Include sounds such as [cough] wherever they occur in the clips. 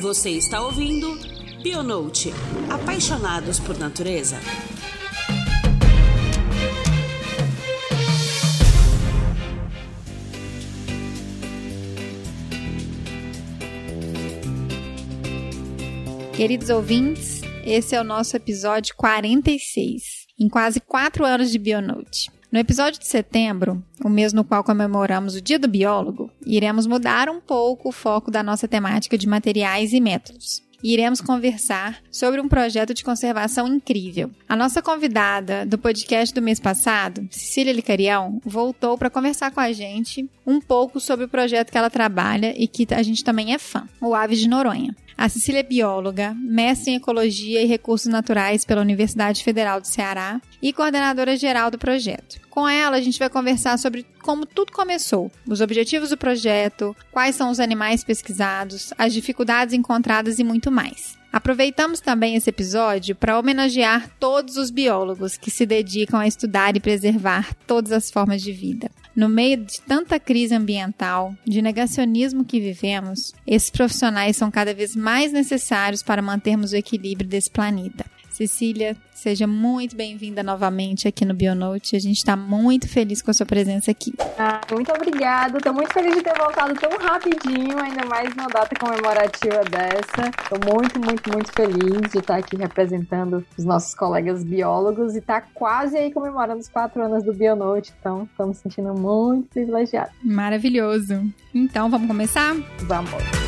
Você está ouvindo Bionote Apaixonados por Natureza. Queridos ouvintes, esse é o nosso episódio 46, em quase quatro anos de Bionote. No episódio de setembro, o mês no qual comemoramos o Dia do Biólogo, iremos mudar um pouco o foco da nossa temática de materiais e métodos. Iremos conversar sobre um projeto de conservação incrível. A nossa convidada do podcast do mês passado, Cecília Licarião, voltou para conversar com a gente um pouco sobre o projeto que ela trabalha e que a gente também é fã, o Aves de Noronha. A Cecília é bióloga, mestre em Ecologia e Recursos Naturais pela Universidade Federal do Ceará e coordenadora geral do projeto. Com ela, a gente vai conversar sobre como tudo começou, os objetivos do projeto, quais são os animais pesquisados, as dificuldades encontradas e muito mais. Aproveitamos também esse episódio para homenagear todos os biólogos que se dedicam a estudar e preservar todas as formas de vida. No meio de tanta crise ambiental, de negacionismo que vivemos, esses profissionais são cada vez mais necessários para mantermos o equilíbrio desse planeta. Cecília, seja muito bem-vinda novamente aqui no Bionote. A gente está muito feliz com a sua presença aqui. Ah, muito obrigada. Estou muito feliz de ter voltado tão rapidinho, ainda mais numa data comemorativa dessa. Estou muito, muito, muito feliz de estar aqui representando os nossos colegas biólogos e estar tá quase aí comemorando os quatro anos do Bionote. Então, estamos sentindo muito privilegiados. Maravilhoso. Então, vamos começar? Vamos.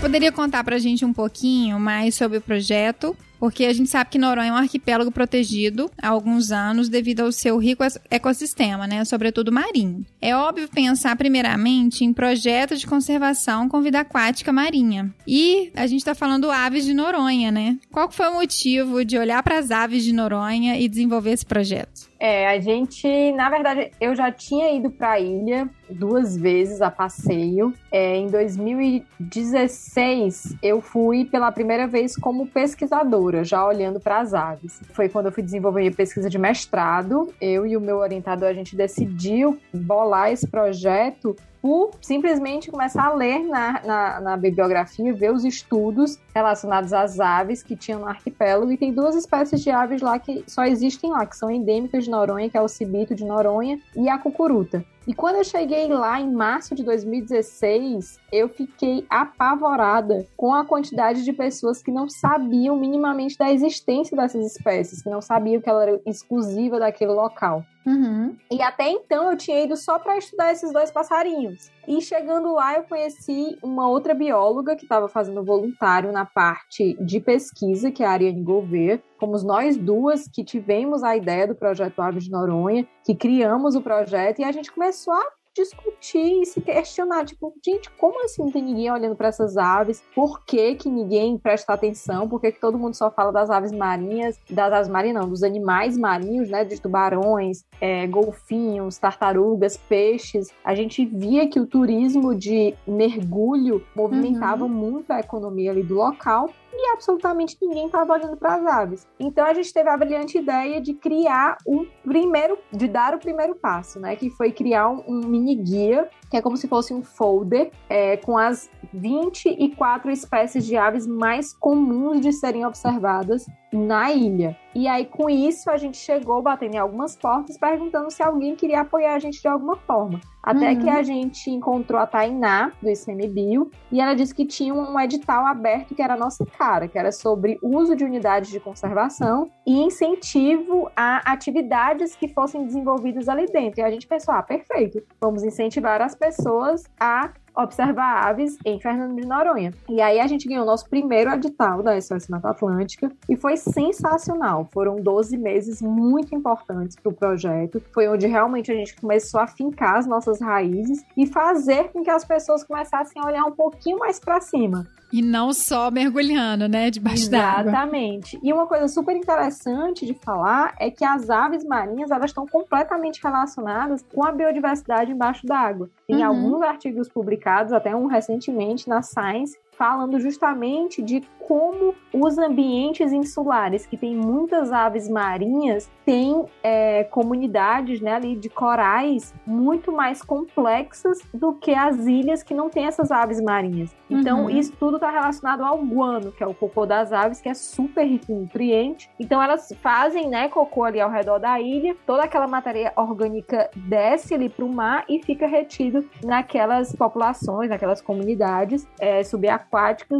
Poderia contar para a gente um pouquinho mais sobre o projeto? Porque a gente sabe que Noronha é um arquipélago protegido há alguns anos devido ao seu rico ecossistema, né? Sobretudo marinho. É óbvio pensar primeiramente em projetos de conservação com vida aquática marinha. E a gente está falando aves de Noronha, né? Qual foi o motivo de olhar para as aves de Noronha e desenvolver esse projeto? É, a gente, na verdade, eu já tinha ido para a ilha duas vezes a passeio. É, em 2016, eu fui pela primeira vez como pesquisadora, já olhando para as aves. Foi quando eu fui desenvolver minha pesquisa de mestrado. Eu e o meu orientador, a gente decidiu bolar esse projeto por simplesmente começar a ler na, na, na, bibliografia, ver os estudos relacionados às aves que tinham no arquipélago. E tem duas espécies de aves lá que só existem lá, que são endêmicas de Noronha, que é o cibito de Noronha e a cucuruta. E quando eu cheguei lá em março de 2016, eu fiquei apavorada com a quantidade de pessoas que não sabiam minimamente da existência dessas espécies, que não sabiam que ela era exclusiva daquele local. Uhum. E até então eu tinha ido só para estudar esses dois passarinhos. E chegando lá, eu conheci uma outra bióloga que estava fazendo voluntário na parte de pesquisa, que é a Ariane Gouveia. Fomos nós duas que tivemos a ideia do projeto Aves de Noronha, que criamos o projeto e a gente começou a discutir e se questionar, tipo, gente, como assim não tem ninguém olhando para essas aves? Por que que ninguém presta atenção? Por que que todo mundo só fala das aves marinhas, das aves marinhas não, dos animais marinhos, né, de tubarões, é, golfinhos, tartarugas, peixes? A gente via que o turismo de mergulho movimentava uhum. muito a economia ali do local e absolutamente ninguém estava olhando para as aves. Então a gente teve a brilhante ideia de criar um primeiro, de dar o primeiro passo, né? Que foi criar um, um mini guia, que é como se fosse um folder é, com as 24 espécies de aves mais comuns de serem observadas na ilha. E aí, com isso, a gente chegou batendo em algumas portas perguntando se alguém queria apoiar a gente de alguma forma. Até uhum. que a gente encontrou a Tainá, do ICMBio, e ela disse que tinha um edital aberto que era a nossa cara, que era sobre uso de unidades de conservação e incentivo a atividades que fossem desenvolvidas ali dentro. E a gente pensou, ah, perfeito, vamos incentivar as pessoas a observar aves em Fernando de Noronha. E aí a gente ganhou nosso primeiro edital da SOS Mata Atlântica e foi sensacional. Foram 12 meses muito importantes para o projeto. Foi onde realmente a gente começou a fincar as nossas raízes e fazer com que as pessoas começassem a olhar um pouquinho mais para cima. E não só mergulhando, né, debaixo d'água. Exatamente. E uma coisa super interessante de falar é que as aves marinhas, elas estão completamente relacionadas com a biodiversidade embaixo d'água. Tem uhum. alguns artigos publicados, até um recentemente na Science, falando justamente de como os ambientes insulares, que tem muitas aves marinhas, têm é, comunidades né, ali de corais muito mais complexas do que as ilhas que não têm essas aves marinhas. Então, uhum. isso tudo está relacionado ao guano, que é o cocô das aves, que é super rico em nutrientes. Então, elas fazem né, cocô ali ao redor da ilha, toda aquela matéria orgânica desce ali para o mar e fica retido naquelas populações, naquelas comunidades é, subaquáticas,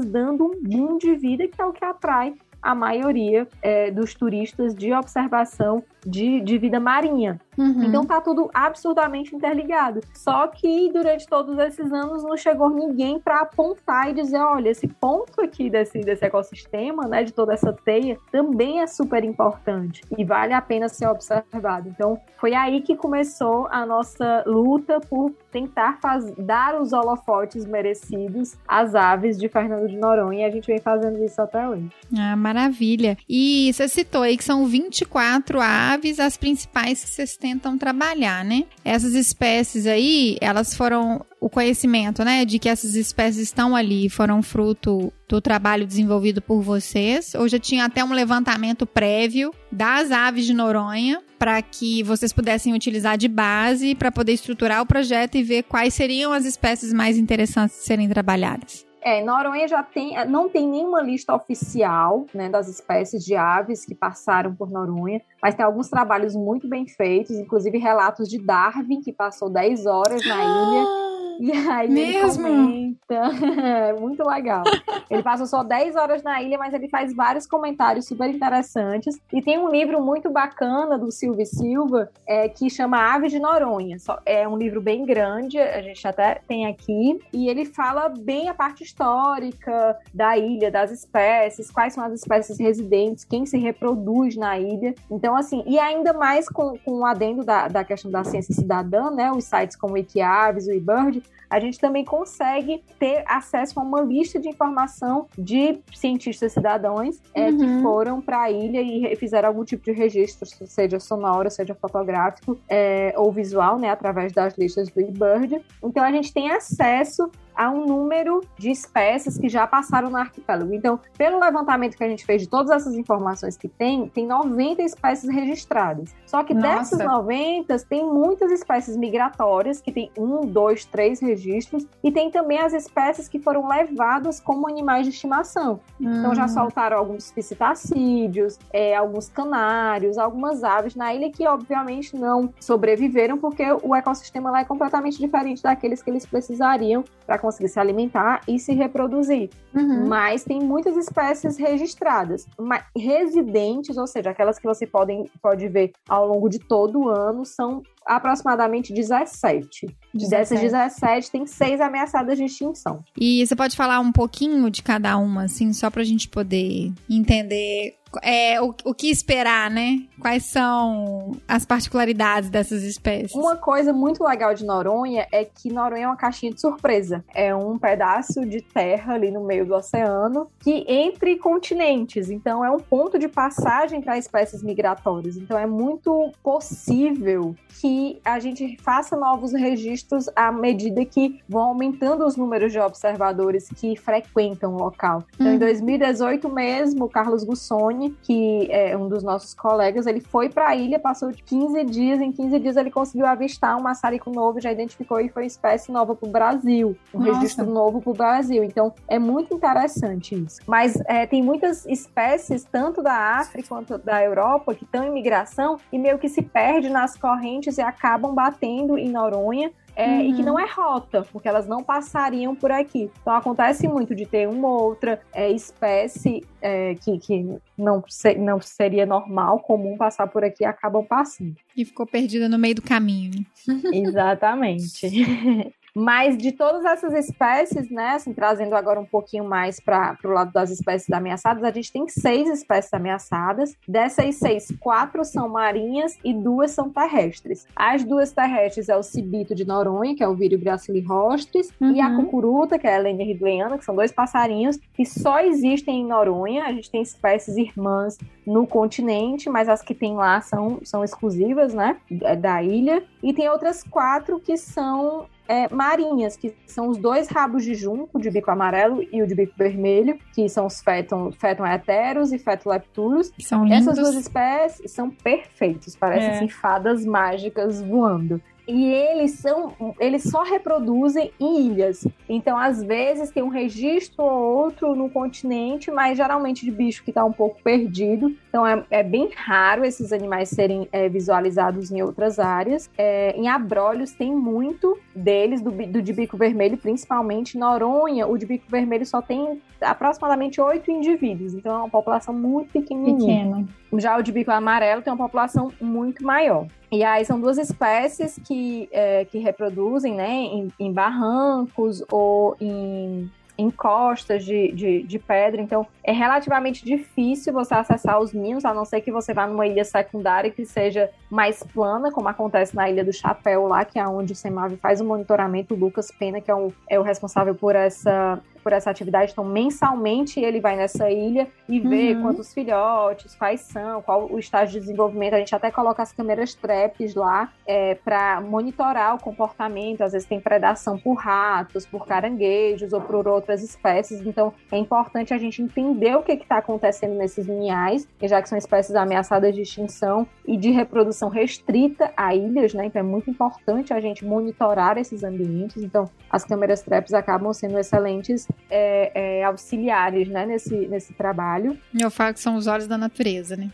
dando um boom de vida que é o que atrai a maioria é, dos turistas de observação de, de vida marinha. Uhum. Então tá tudo absurdamente interligado. Só que durante todos esses anos não chegou ninguém para apontar e dizer, olha, esse ponto aqui desse, desse ecossistema, né, de toda essa teia, também é super importante e vale a pena ser observado. Então foi aí que começou a nossa luta por tentar faz, dar os holofotes merecidos às aves de Fernando de Noronha e a gente vem fazendo isso até hoje. Ah, maravilha. E você citou aí que são 24 aves as principais que vocês tentam trabalhar, né? Essas espécies aí, elas foram o conhecimento, né, de que essas espécies estão ali, foram fruto do trabalho desenvolvido por vocês, ou já tinha até um levantamento prévio das aves de Noronha para que vocês pudessem utilizar de base para poder estruturar o projeto e ver quais seriam as espécies mais interessantes de serem trabalhadas. É, Noronha já tem, não tem nenhuma lista oficial né, das espécies de aves que passaram por Noronha, mas tem alguns trabalhos muito bem feitos, inclusive relatos de Darwin, que passou 10 horas na ilha [gasps] e aí Mesmo? ele comenta. [laughs] é muito legal. Ele passa só 10 horas na ilha, mas ele faz vários comentários super interessantes. E tem um livro muito bacana do Silvio Silva, é, que chama Aves de Noronha. É um livro bem grande, a gente até tem aqui. E ele fala bem a parte histórica da ilha, das espécies, quais são as espécies residentes, quem se reproduz na ilha. Então, assim, e ainda mais com, com o adendo da, da questão da ciência cidadã, né? Os sites como o Wikiaves, o eBird, a gente também consegue ter acesso a uma lista de informação de cientistas cidadãos é, uhum. que foram para a ilha e fizeram algum tipo de registro, seja sonoro, seja fotográfico é, ou visual, né, através das listas do eBird. Então a gente tem acesso a um número de espécies que já passaram no arquipélago. Então, pelo levantamento que a gente fez de todas essas informações que tem, tem 90 espécies registradas. Só que Nossa. dessas 90, tem muitas espécies migratórias, que tem um, dois, três registros, e tem também as espécies que foram levadas como animais de estimação. Hum. Então, já hum. soltaram alguns piscitacídeos, é, alguns canários, algumas aves na ilha que, obviamente, não sobreviveram, porque o ecossistema lá é completamente diferente daqueles que eles precisariam para conseguir se alimentar e se reproduzir. Uhum. Mas tem muitas espécies registradas. Mas residentes, ou seja, aquelas que você pode, pode ver ao longo de todo o ano, são aproximadamente 17. 17. Dessas 17, tem seis ameaçadas de extinção. E você pode falar um pouquinho de cada uma, assim, só para a gente poder entender é, o, o que esperar, né? Quais são as particularidades dessas espécies? Uma coisa muito legal de Noronha é que Noronha é uma caixinha de surpresa. É um pedaço de terra ali no meio do oceano que entre continentes. Então é um ponto de passagem para espécies migratórias. Então é muito possível que a gente faça novos registros à medida que vão aumentando os números de observadores que frequentam o local. Então, em 2018 uhum. mesmo, o Carlos Gussoni, que é um dos nossos colegas, ele foi para a ilha, passou de 15 dias, em 15 dias ele conseguiu avistar um maçarico novo, já identificou e foi espécie nova para o Brasil, um Nossa. registro novo para o Brasil. Então, é muito interessante isso. Mas é, tem muitas espécies, tanto da África quanto da Europa, que estão em migração e meio que se perde nas correntes e acabam batendo em Noronha é, uhum. e que não é rota, porque elas não passariam por aqui. Então acontece muito de ter uma outra é, espécie é, que, que não, não seria normal, comum passar por aqui e acabam passando. E ficou perdida no meio do caminho. Exatamente. [laughs] Mas de todas essas espécies, né, assim, trazendo agora um pouquinho mais para o lado das espécies ameaçadas, a gente tem seis espécies ameaçadas. Dessas seis, quatro são marinhas e duas são terrestres. As duas terrestres é o cibito de Noronha, que é o Vírio gracili rostris, uhum. e a uhum. cucuruta, que é a Helena ridleyana, que são dois passarinhos que só existem em Noronha. A gente tem espécies irmãs no continente, mas as que tem lá são, são exclusivas, né, da ilha. E tem outras quatro que são é, marinhas, que são os dois rabos de junco, de bico amarelo e o de bico vermelho, que são os feton, feton heteros e fetolepturos. São lindos. Essas duas espécies são perfeitos, parecem É. assim, fadas mágicas voando. E eles são, eles só reproduzem em ilhas. Então, às vezes, tem um registro ou outro no continente, mas geralmente de bicho que está um pouco perdido. Então, é, é bem raro esses animais serem é, visualizados em outras áreas. É, em abrolhos tem muito deles, do, do de bico vermelho, principalmente. Noronha, o de bico vermelho só tem aproximadamente oito indivíduos. Então, é uma população muito pequenininha. Pequeno. Já o de bico amarelo tem uma população muito maior. E aí são duas espécies que, é, que reproduzem né, em, em barrancos ou em encostas de, de, de pedra. Então é relativamente difícil você acessar os ninhos, a não ser que você vá numa ilha secundária que seja mais plana, como acontece na Ilha do Chapéu, lá, que é onde o Semave faz o monitoramento. O Lucas Pena, que é o, é o responsável por essa, por essa atividade. Então, mensalmente ele vai nessa ilha e vê Uhum. quantos filhotes, quais são, qual o estágio de desenvolvimento. A gente até coloca as câmeras traps lá é, para monitorar o comportamento. Às vezes tem predação por ratos, por caranguejos ou por outras espécies. Então, é importante a gente entender o que está acontecendo nesses linhais, já que são espécies ameaçadas de extinção e de reprodução restrita a ilhas, né? Então, é muito importante a gente monitorar esses ambientes. Então, as câmeras traps acabam sendo excelentes é, é, auxiliares né, nesse, nesse trabalho. Eu falo que são os olhos da natureza, né?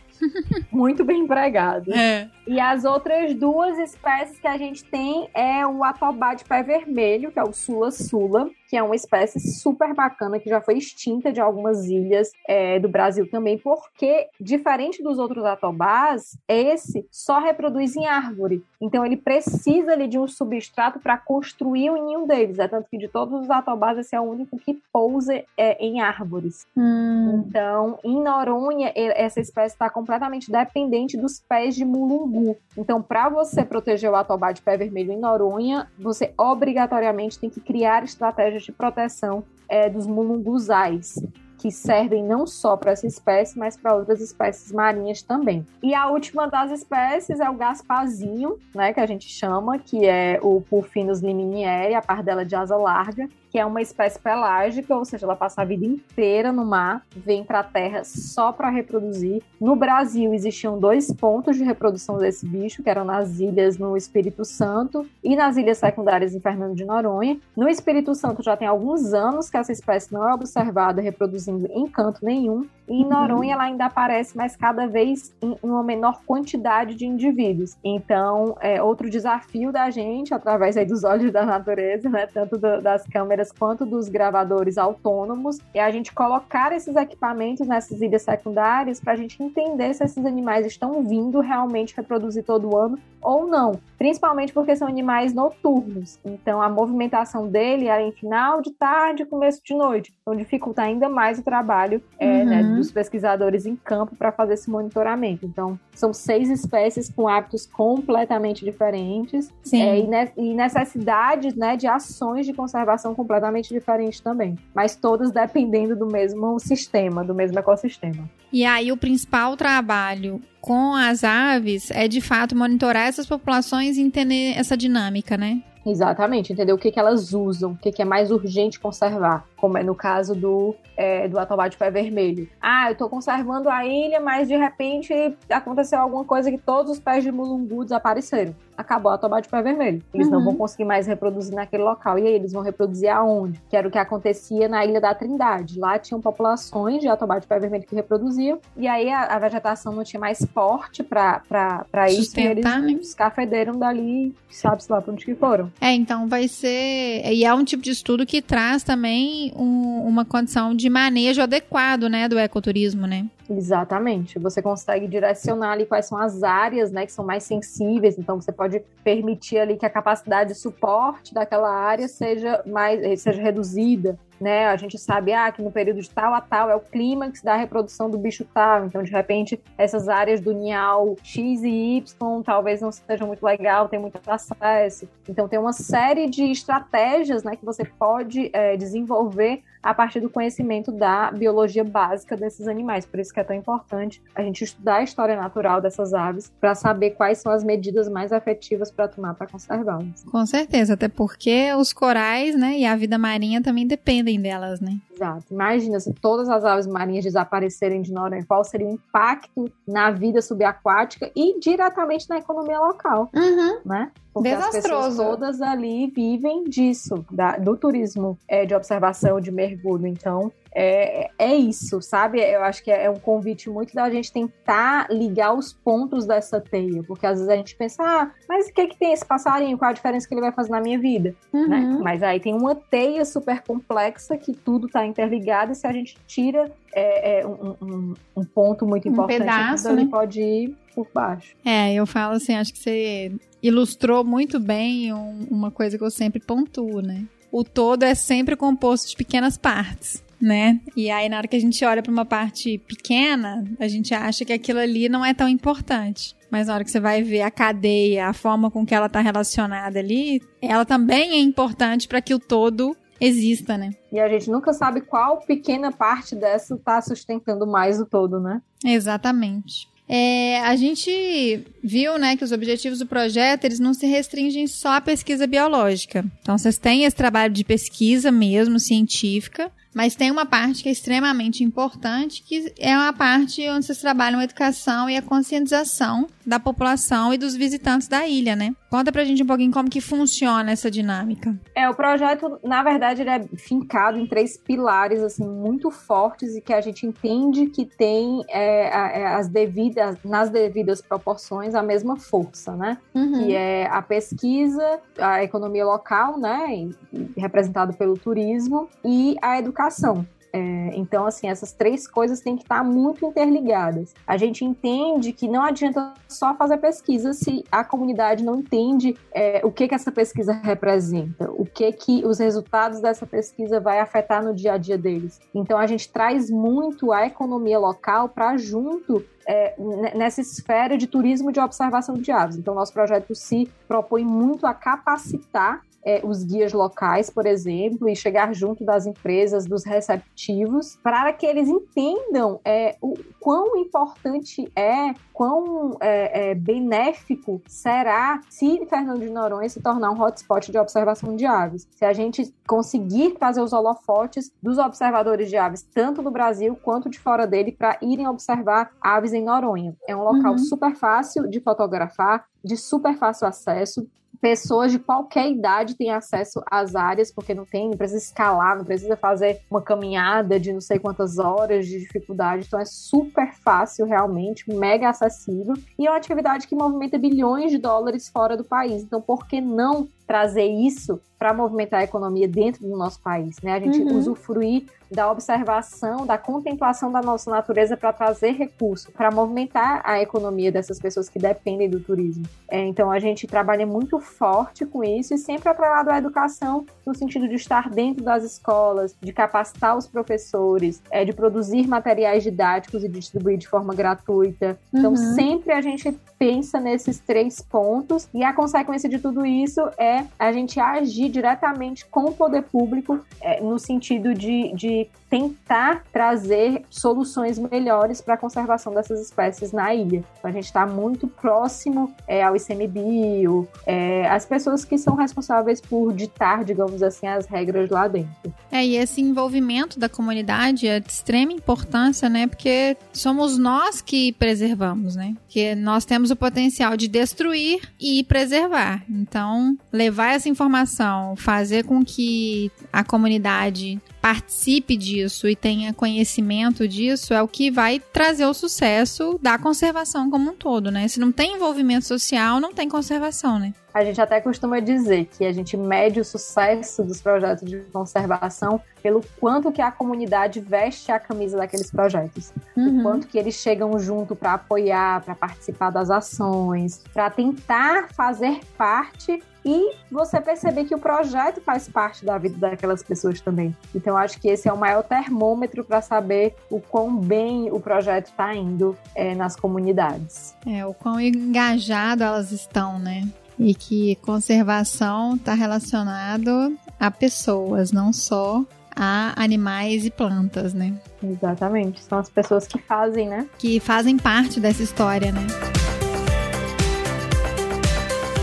Muito bem empregado. É. E as outras duas espécies que a gente tem é o atobá de pé vermelho, que é o sula sula, que é uma espécie super bacana que já foi extinta de algumas ilhas é, do Brasil também, porque diferente dos outros atobás, esse só reproduz em árvore. Então ele precisa ali de um substrato para construir o ninho deles. É tanto que de todos os atobás esse é o único que pousa é, em árvores. Hum. Então, em Noronha, essa espécie está completamente dependente dos pés de mulungu. Então, para você proteger o atobá de pé vermelho em Noronha, você obrigatoriamente tem que criar estratégias de proteção é, dos mulunguzais, que servem não só para essa espécie, mas para outras espécies marinhas também. E a última das espécies é o gaspazinho, né, que a gente chama, que é o Pulphinus liminieri, a pardela de asa larga, que é uma espécie pelágica, ou seja, ela passa a vida inteira no mar, vem para a terra só para reproduzir. No Brasil existiam dois pontos de reprodução desse bicho, que eram nas ilhas no Espírito Santo e nas ilhas secundárias em Fernando de Noronha. No Espírito Santo já tem alguns anos que essa espécie não é observada reproduzindo em canto nenhum. E em Noronha ela ainda aparece, mas cada vez em uma menor quantidade de indivíduos. Então, é outro desafio da gente, através dos olhos da natureza, né, tanto do- das câmeras quanto dos gravadores autônomos, é a gente colocar esses equipamentos nessas ilhas secundárias para a gente entender se esses animais estão vindo realmente reproduzir todo ano ou não. Principalmente porque são animais noturnos. Então, a movimentação dele é em final de tarde e começo de noite. Então, dificulta ainda mais o trabalho é, né, Uhum. dos pesquisadores em campo para fazer esse monitoramento. Então, são seis espécies com hábitos completamente diferentes é, e, ne- e necessidades né, de ações de conservação completamente diferentes também. Mas todas dependendo do mesmo sistema, do mesmo ecossistema. E aí o principal trabalho com as aves é de fato monitorar essas populações e entender essa dinâmica, né? Exatamente, entender o que, que elas usam, o que, que é mais urgente conservar, como é no caso do, é, do atobá de pé vermelho. Ah, eu estou conservando a ilha, mas de repente aconteceu alguma coisa que todos os pés de mulungu desapareceram. Acabou o atobá de pé vermelho. Eles não Uhum. vão conseguir mais reproduzir naquele local. E aí eles vão reproduzir aonde? Que era o que acontecia na Ilha da Trindade. Lá tinham populações de atobá de pé vermelho que reproduziam, e aí a, a vegetação não tinha mais porte para isso, e eles né? escafederam dali, sabe-se lá para onde que foram. É, então vai ser. E é um tipo de estudo que traz também um- uma condição de manejo adequado, né, do ecoturismo, né? Exatamente. Você consegue direcionar ali quais são as áreas, né, que são mais sensíveis. Então você pode permitir ali que a capacidade de suporte daquela área seja mais seja reduzida, né? A gente sabe ah, que no período de tal a tal é o clímax da reprodução do bicho tal. Então de repente essas áreas do ninhal X e Y talvez não sejam muito legal, tem muito acesso. Então tem uma série de estratégias, né, que você pode é, desenvolver a partir do conhecimento da biologia básica desses animais. Por isso que é tão importante a gente estudar a história natural dessas aves para saber quais são as medidas mais efetivas para tomar para conservá-las. Com certeza, até porque os corais, né, e a vida marinha também dependem delas, né? Exato. Imagina se todas as aves marinhas desaparecerem de Noronha, qual seria o impacto na vida subaquática e diretamente na economia local, uhum. né? Porque Desastroso. as pessoas todas ali vivem disso, da, do turismo é, de observação, de mergulho. Então, é, é isso, sabe? Eu acho que é um convite muito da gente tentar ligar os pontos dessa teia, porque às vezes a gente pensa, ah, mas o que, que tem esse passarinho? Qual a diferença que ele vai fazer na minha vida? Uhum. Né? Mas aí tem uma teia super complexa que tudo está interligado e se a gente tira é, é um, um, um, ponto muito importante, um pedaço, né? pode ir por baixo. É, eu falo assim, acho que você ilustrou muito bem um, uma coisa que eu sempre pontuo, né? O todo é sempre composto de pequenas partes né? E aí, na hora que a gente olha para uma parte pequena, a gente acha que aquilo ali não é tão importante. Mas na hora que você vai ver a cadeia, a forma com que ela está relacionada ali, ela também é importante para que o todo exista, né? E a gente nunca sabe qual pequena parte dessa está sustentando mais o todo, né? Exatamente. É, a gente viu, né, que os objetivos do projeto eles não se restringem só à pesquisa biológica. Então, vocês têm esse trabalho de pesquisa mesmo, científica, mas tem uma parte que é extremamente importante, que é uma parte onde vocês trabalham a educação e a conscientização da população e dos visitantes da ilha, né? Conta pra gente um pouquinho como que funciona essa dinâmica. É, o projeto, na verdade, ele é fincado em três pilares, assim, muito fortes e que a gente entende que tem é, as devidas, nas devidas proporções, a mesma força, né? Uhum. Que é a pesquisa, a economia local, né? Representado pelo turismo e a educação educação. É, então, assim, essas três coisas têm que estar muito interligadas. A gente entende que não adianta só fazer pesquisa se a comunidade não entende é, o que, que essa pesquisa representa, o que que os resultados dessa pesquisa vai afetar no dia a dia deles. Então, a gente traz muito a economia local para junto é, nessa esfera de turismo de observação de aves. Então, nosso projeto se propõe muito a capacitar é, os guias locais, por exemplo, e chegar junto das empresas, dos receptivos, para que eles entendam é, o quão importante é, quão é, é, benéfico será se Fernando de Noronha se tornar um hotspot de observação de aves. Se a gente conseguir trazer os holofotes dos observadores de aves, tanto do Brasil quanto de fora dele, para irem observar aves em Noronha. É um local Uhum. super fácil de fotografar, de super fácil acesso, pessoas de qualquer idade têm acesso às áreas, porque não tem, não precisa escalar, não precisa fazer uma caminhada de não sei quantas horas de dificuldade, então é super fácil realmente, mega acessível, e é uma atividade que movimenta bilhões de dólares fora do país, então por que não trazer isso para movimentar a economia dentro do nosso país, né? A gente Uhum. usufruir da observação, da contemplação da nossa natureza para trazer recurso, para movimentar a economia dessas pessoas que dependem do turismo. É, então a gente trabalha muito forte com isso e sempre atrelado à educação, no sentido de estar dentro das escolas, de capacitar os professores, é, de produzir materiais didáticos e distribuir de forma gratuita. Então Uhum. sempre a gente pensa nesses três pontos e a consequência de tudo isso é a gente agir diretamente com o poder público é, no sentido de, de tentar trazer soluções melhores para a conservação dessas espécies na ilha. Então, a gente está muito próximo é, ao ICMBio, é, as pessoas que são responsáveis por ditar, digamos assim, as regras lá dentro. É, e esse envolvimento da comunidade é de extrema importância, né? Porque somos nós que preservamos, né? Porque nós temos o potencial de destruir e preservar. Então, levar essa informação, fazer com que a comunidade participe disso e tenha conhecimento disso é o que vai trazer o sucesso da conservação como um todo, né? Se não tem envolvimento social, não tem conservação, né? A gente até costuma dizer que a gente mede o sucesso dos projetos de conservação pelo quanto que a comunidade veste a camisa daqueles projetos. Uhum. O quanto que eles chegam junto para apoiar, para participar das ações, para tentar fazer parte e você perceber que o projeto faz parte da vida daquelas pessoas também. Então, acho que esse é o maior termômetro para saber o quão bem o projeto está indo é, nas comunidades. É, o quão engajado elas estão, né? E que conservação está relacionado a pessoas, não só a animais e plantas, né? Exatamente. São as pessoas que fazem, né? Que fazem parte dessa história, né?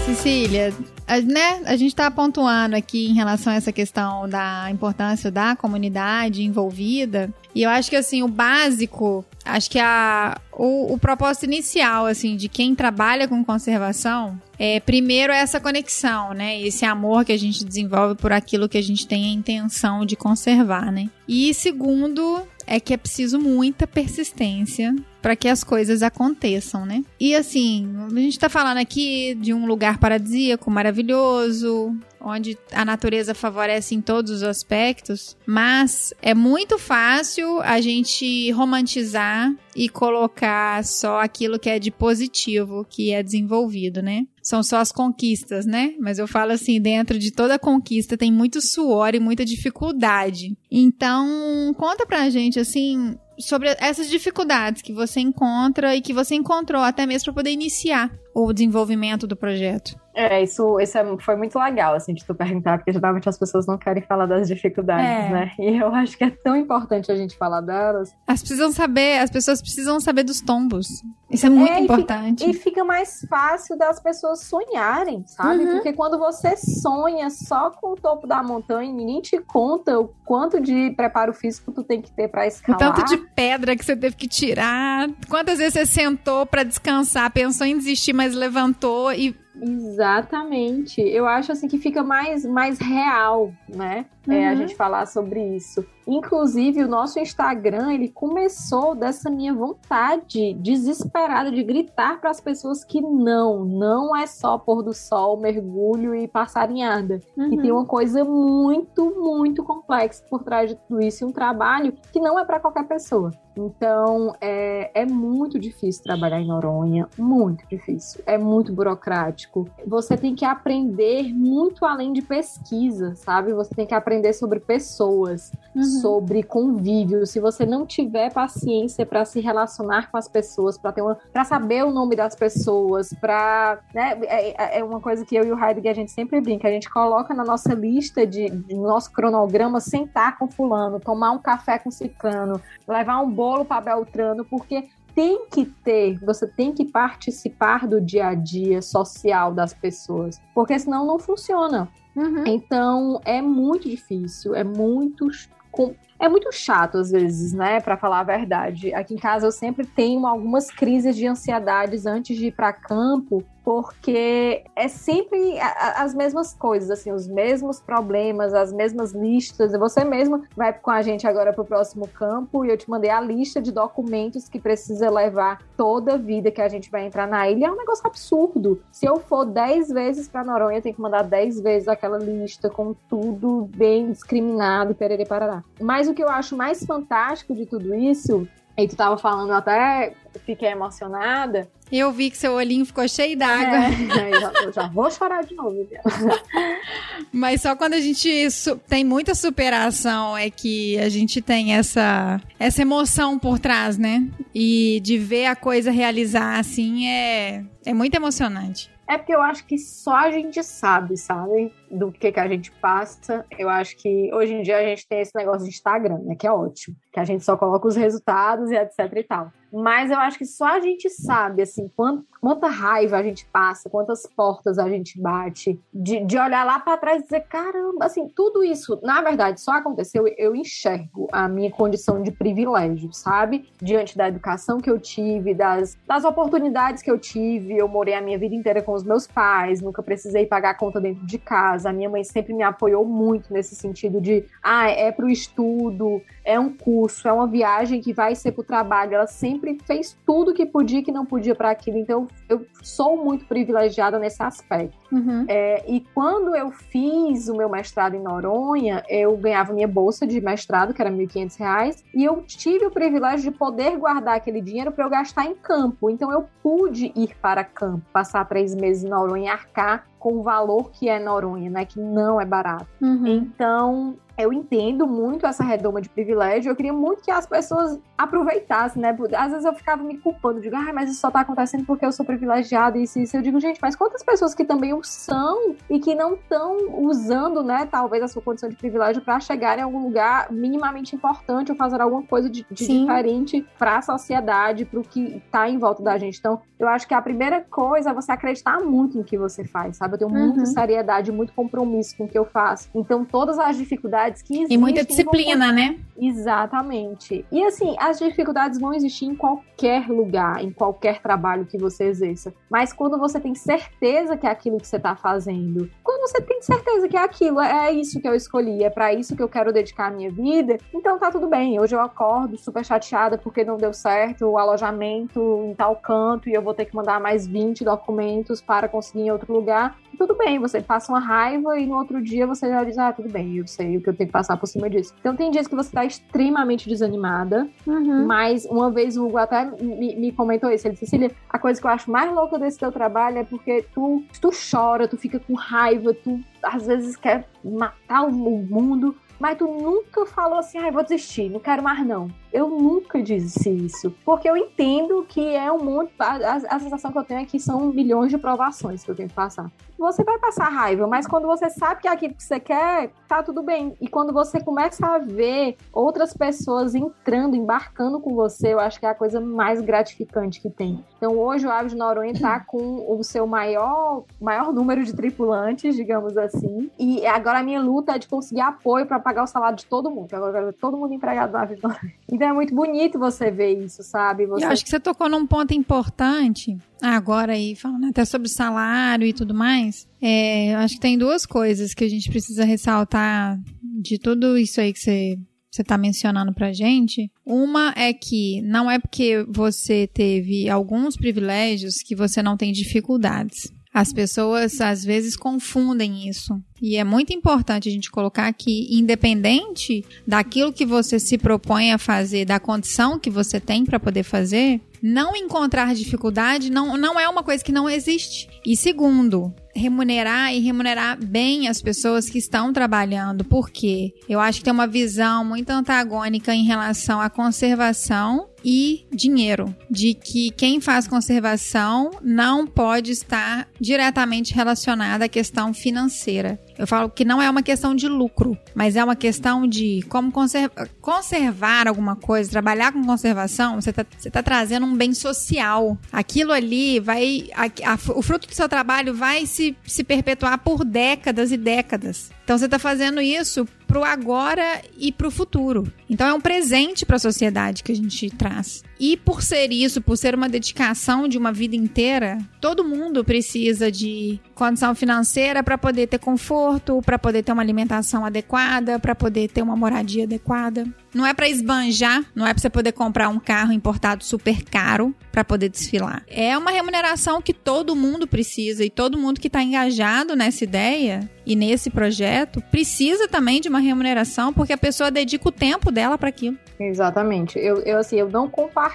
Cecília, né, a gente está pontuando aqui em relação a essa questão da importância da comunidade envolvida. E eu acho que assim, o básico, acho que a, o, o propósito inicial, assim, de quem trabalha com conservação é, primeiro, essa conexão, né? Esse amor que a gente desenvolve por aquilo que a gente tem a intenção de conservar, né? E segundo, é que é preciso muita persistência para que as coisas aconteçam, né? E assim, a gente tá falando aqui de um lugar paradisíaco, maravilhoso, onde a natureza favorece em todos os aspectos, mas é muito fácil a gente romantizar e colocar só aquilo que é de positivo que é desenvolvido, né? São só as conquistas, né? Mas eu falo assim, dentro de toda conquista tem muito suor e muita dificuldade. Então, conta pra gente assim, sobre essas dificuldades que você encontra e que você encontrou até mesmo para poder iniciar o desenvolvimento do projeto. É, isso, isso é, foi muito legal, assim, de tu perguntar, porque geralmente as pessoas não querem falar das dificuldades, é. né? E eu acho que é tão importante a gente falar delas. As precisam saber, as pessoas precisam saber dos tombos. Isso é muito é, importante. E fica, e fica, mais fácil das pessoas sonharem, sabe? Uhum. Porque quando você sonha só com o topo da montanha, ninguém te conta o quanto de preparo físico tu tem que ter para escalar. O tanto de pedra que você teve que tirar. Quantas vezes você sentou para descansar, pensou em desistir, mas levantou e Exatamente. Eu acho assim que fica mais, mais real, né? Uhum. É, a uhum. gente falar sobre isso. Inclusive, o nosso Instagram, ele começou dessa minha vontade desesperada de gritar para as pessoas que não, não é só pôr do sol, mergulho e passarinhada. Uhum. Que tem uma coisa muito, muito complexa por trás de tudo isso e um trabalho que não é para qualquer pessoa. Então, é, é muito difícil trabalhar em Noronha, muito difícil. É muito burocrático. Você tem que aprender muito além de pesquisa, sabe? Você tem que aprender sobre pessoas. Uhum Uhum. sobre convívio. Se você não tiver paciência para se relacionar com as pessoas, para ter uma, para saber o nome das pessoas, para, né, é, é, é, uma coisa que eu e o Heidegger a gente sempre brinca, a gente coloca na nossa lista de, de nosso cronograma sentar com fulano, tomar um café com ciclano, levar um bolo para Beltrano, porque tem que ter, você tem que participar do dia a dia social das pessoas, porque senão não funciona. Uhum. Então é muito difícil, é muito. É muito chato às vezes, né, para falar a verdade. Aqui em casa eu sempre tenho algumas crises de ansiedades antes de ir para campo, porque é sempre as mesmas coisas, assim, os mesmos problemas, as mesmas listas. Você mesmo vai com a gente agora para o próximo campo e eu te mandei a lista de documentos que precisa levar toda a vida que a gente vai entrar na ilha. É um negócio absurdo. Se eu for 10 vezes para Noronha, eu tenho que mandar 10 vezes aquela lista com tudo bem discriminado perere parará. Mas o que eu acho mais fantástico de tudo isso e tu tava falando até fiquei emocionada. Eu vi que seu olhinho ficou cheio d'água. É, [laughs] eu, já, eu já vou chorar de novo. [laughs] Mas só quando a gente tem muita superação é que a gente tem essa, essa emoção por trás, né? E de ver a coisa realizar assim é, é muito emocionante. É porque eu acho que só a gente sabe, sabe? Do que, que a gente passa. Eu acho que hoje em dia a gente tem esse negócio de Instagram, né? Que é ótimo. Que a gente só coloca os resultados e etc e tal. Mas eu acho que só a gente sabe, assim, quanta, quanta raiva a gente passa, quantas portas a gente bate, de, de olhar lá para trás e dizer, caramba, assim, tudo isso, na verdade, só aconteceu, eu enxergo a minha condição de privilégio, sabe? Diante da educação que eu tive, das, das oportunidades que eu tive, eu morei a minha vida inteira com os meus pais, nunca precisei pagar a conta dentro de casa, a minha mãe sempre me apoiou muito nesse sentido de, ah, é pro estudo, é um curso, é uma viagem que vai ser pro trabalho, ela sempre sempre fez tudo que podia e que não podia para aquilo. Então, eu sou muito privilegiada nesse aspecto. Uhum. É, e quando eu fiz o meu mestrado em Noronha, eu ganhava minha bolsa de mestrado, que era R$ 1.500, e eu tive o privilégio de poder guardar aquele dinheiro para eu gastar em campo. Então, eu pude ir para campo, passar três meses em Noronha e arcar com o valor que é Noronha, né? Que não é barato. Uhum. Então, eu entendo muito essa redoma de privilégio. Eu queria muito que as pessoas aproveitassem, né? Às vezes eu ficava me culpando, digo, ah, mas isso só tá acontecendo porque eu sou privilegiada e isso, isso. Eu digo, gente, mas quantas pessoas que também o são e que não estão usando, né, talvez a sua condição de privilégio para chegar em algum lugar minimamente importante ou fazer alguma coisa de, de diferente para a sociedade, para o que tá em volta da gente. Então, eu acho que a primeira coisa é você acreditar muito no que você faz, sabe? Eu tenho Uhum. muita seriedade, muito compromisso com o que eu faço. Então, todas as dificuldades que existem. E muita vão disciplina, né? Exatamente. E assim, as dificuldades vão existir em qualquer lugar, em qualquer trabalho que você exerça. Mas quando você tem certeza que é aquilo que você está fazendo, quando você tem certeza que é aquilo, é isso que eu escolhi, é para isso que eu quero dedicar a minha vida, então tá tudo bem. Hoje eu acordo super chateada porque não deu certo o alojamento em tal canto e eu vou ter que mandar mais 20 documentos para conseguir em outro lugar. Tudo bem, você passa uma raiva e no outro dia você já diz: Ah, tudo bem, eu sei o que eu tenho que passar por cima disso. Então tem dias que você tá extremamente desanimada, Uhum. mas uma vez o Hugo até me, me comentou isso. Ele disse: Cecília, a coisa que eu acho mais louca desse teu trabalho é porque tu, tu chora, tu fica com raiva, tu às vezes quer matar o mundo, mas tu nunca falou assim: ai, vou desistir, não quero mais não. Eu nunca disse isso, porque eu entendo que é um monte. A, a, sensação que eu tenho é que são milhões de provações que eu tenho que passar. Você vai passar raiva, mas quando você sabe que é aquilo que você quer, tá tudo bem. E quando você começa a ver outras pessoas entrando, embarcando com você, eu acho que é a coisa mais gratificante que tem. Então hoje o Aves de Noronha tá [laughs] com o seu maior, maior número de tripulantes, digamos assim. E agora a minha luta é de conseguir apoio para pagar o salário de todo mundo. Agora todo mundo empregado no Aves de Noronha. Então é muito bonito você ver isso, sabe? Você Eu acho que você tocou num ponto importante agora aí, falando até sobre salário e tudo mais. É, eu acho que tem duas coisas que a gente precisa ressaltar de tudo isso aí que você você está mencionando pra gente. Uma é que não é porque você teve alguns privilégios que você não tem dificuldades. As pessoas às vezes confundem isso. E é muito importante a gente colocar que, independente daquilo que você se propõe a fazer, da condição que você tem para poder fazer, não encontrar dificuldade não, não é uma coisa que não existe. E segundo, remunerar e remunerar bem as pessoas que estão trabalhando, porque eu acho que tem uma visão muito antagônica em relação à conservação e dinheiro, de que quem faz conservação não pode estar diretamente relacionado à questão financeira. Eu falo que não é uma questão de lucro, mas é uma questão de como conserva conservar alguma coisa, trabalhar com conservação, você está tá trazendo um bem social. Aquilo ali vai. A, a, o fruto do seu trabalho vai se, se perpetuar por décadas e décadas. Então você está fazendo isso pro agora e pro futuro. Então é um presente para a sociedade que a gente traz. E por ser isso, por ser uma dedicação de uma vida inteira, todo mundo precisa de condição financeira para poder ter conforto, para poder ter uma alimentação adequada, para poder ter uma moradia adequada. Não é para esbanjar, não é para você poder comprar um carro importado super caro para poder desfilar. É uma remuneração que todo mundo precisa e todo mundo que está engajado nessa ideia e nesse projeto precisa também de uma remuneração porque a pessoa dedica o tempo dela para aquilo. Exatamente. Eu, eu, assim, eu não compartilho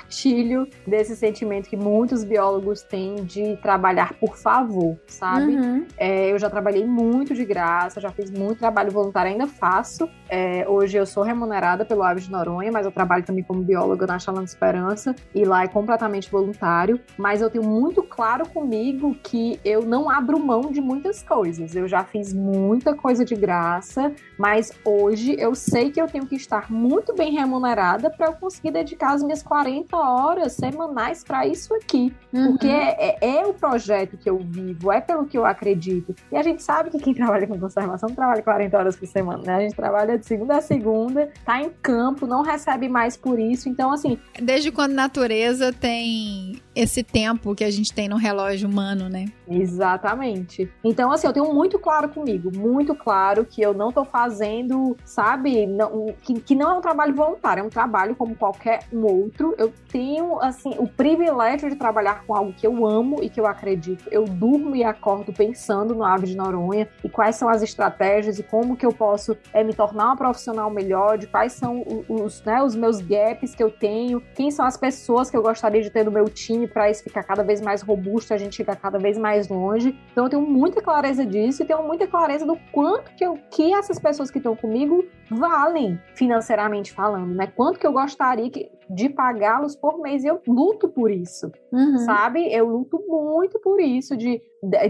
desse sentimento que muitos biólogos têm de trabalhar por favor, sabe? Uhum. É, eu já trabalhei muito de graça, já fiz muito trabalho voluntário, ainda faço. É, hoje eu sou remunerada pelo Aves de Noronha, mas eu trabalho também como bióloga na Chalana Esperança e lá é completamente voluntário. Mas eu tenho muito claro comigo que eu não abro mão de muitas coisas. Eu já fiz muita coisa de graça, mas hoje eu sei que eu tenho que estar muito bem remunerada para eu conseguir dedicar as minhas 40 horas semanais para isso aqui. Uhum. Porque é, é, é, o projeto que eu vivo, é pelo que eu acredito. E a gente sabe que quem trabalha com conservação não trabalha 40 horas por semana, né? A gente trabalha de segunda a segunda, tá em campo, não recebe mais por isso. Então, assim. Desde quando a natureza tem esse tempo que a gente tem no relógio humano, né? Exatamente. Então, assim, eu tenho muito claro comigo, muito claro que eu não tô fazendo, sabe, não, que, que não é um trabalho voluntário, é um trabalho como qualquer um outro. Eu tenho, assim, o privilégio de trabalhar com algo que eu amo e que eu acredito. Eu durmo e acordo pensando no Ave de Noronha e quais são as estratégias e como que eu posso é, me tornar uma profissional melhor, de quais são os, né, os meus gaps que eu tenho, quem são as pessoas que eu gostaria de ter no meu time para isso ficar cada vez mais robusto, a gente chegar cada vez mais longe. Então eu tenho muita clareza disso e tenho muita clareza do quanto que, eu, que essas pessoas que estão comigo valem financeiramente falando, né? Quanto que eu gostaria que, de pagá-los por mês. E eu luto por isso, uhum. sabe? Eu luto muito por isso, de,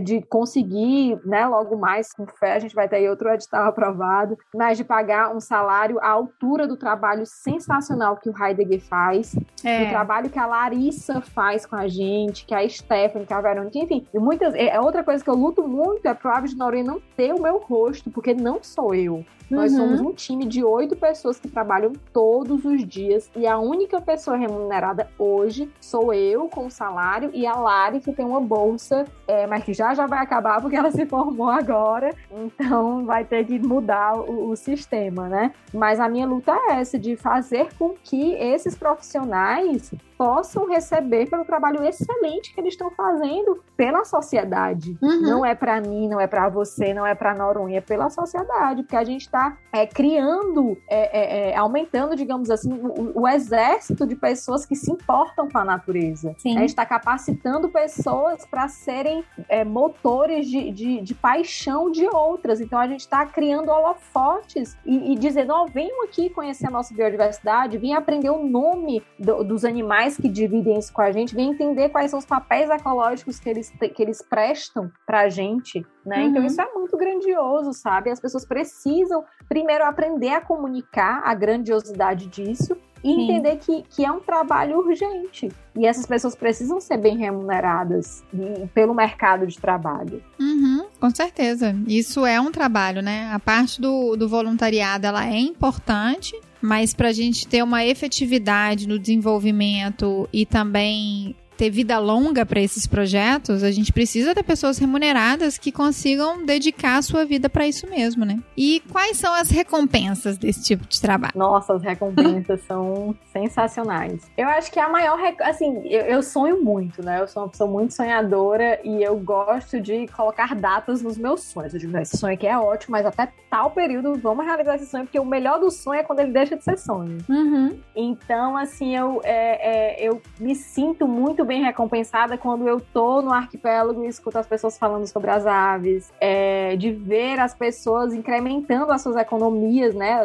de conseguir, né, logo mais, com fé, a gente vai ter aí outro edital aprovado, mas de pagar um salário à altura do trabalho sensacional que o Heidegger faz, é. do trabalho que a Larissa faz com a gente, que a Stephanie, que a Verônica, enfim. E muitas, é, outra coisa que eu luto muito é pro Aves de Noronha não ter o meu rosto, porque não sou eu. Nós uhum. somos um time de oito pessoas que trabalham todos os dias e a única pessoa remunerada hoje sou eu com salário e a Lari que tem uma bolsa, é, mas que já já vai acabar porque ela [laughs] se formou agora, então vai ter que mudar o, o sistema, né? Mas a minha luta é essa de fazer com que esses profissionais possam receber pelo trabalho excelente que eles estão fazendo pela sociedade. Uhum. Não é para mim, não é para você, não é para Noronha, é pela sociedade, porque a gente está é, criando, é, é, é, aumentando, digamos assim, o, o, exército de pessoas que se importam com a natureza. Sim. A gente está capacitando pessoas para serem é, motores de, de, de, paixão de outras. Então a gente está criando holofotes e, e dizendo: ó, oh, venham aqui conhecer a nossa biodiversidade, venham aprender o nome do, dos animais que dividem isso com a gente, vem entender quais são os papéis ecológicos que eles, que eles prestam pra gente, né? Então, uhum. Então isso é muito grandioso, sabe? As pessoas precisam primeiro aprender a comunicar a grandiosidade disso e Sim. entender que, que é um trabalho urgente. E essas pessoas precisam ser bem remuneradas pelo mercado de trabalho. Uhum, com certeza. Isso é um trabalho, né? A parte do, do voluntariado ela é importante, mas para a gente ter uma efetividade no desenvolvimento e também ter vida longa para esses projetos, a gente precisa ter pessoas remuneradas que consigam dedicar a sua vida para isso mesmo, né? E quais são as recompensas desse tipo de trabalho? Nossa, as recompensas [laughs] são sensacionais. Eu acho que a maior, assim, eu, eu, sonho muito, né? Eu sou uma pessoa muito sonhadora e eu gosto de colocar datas nos meus sonhos. Eu digo, esse sonho aqui é ótimo, mas até tal período vamos realizar esse sonho, porque o melhor do sonho é quando ele deixa de ser sonho. Uhum. Então, assim, eu, é, é, eu me sinto muito bem recompensada quando eu tô no arquipélago e escuto as pessoas falando sobre as aves, é, de ver as pessoas incrementando as suas economias, né,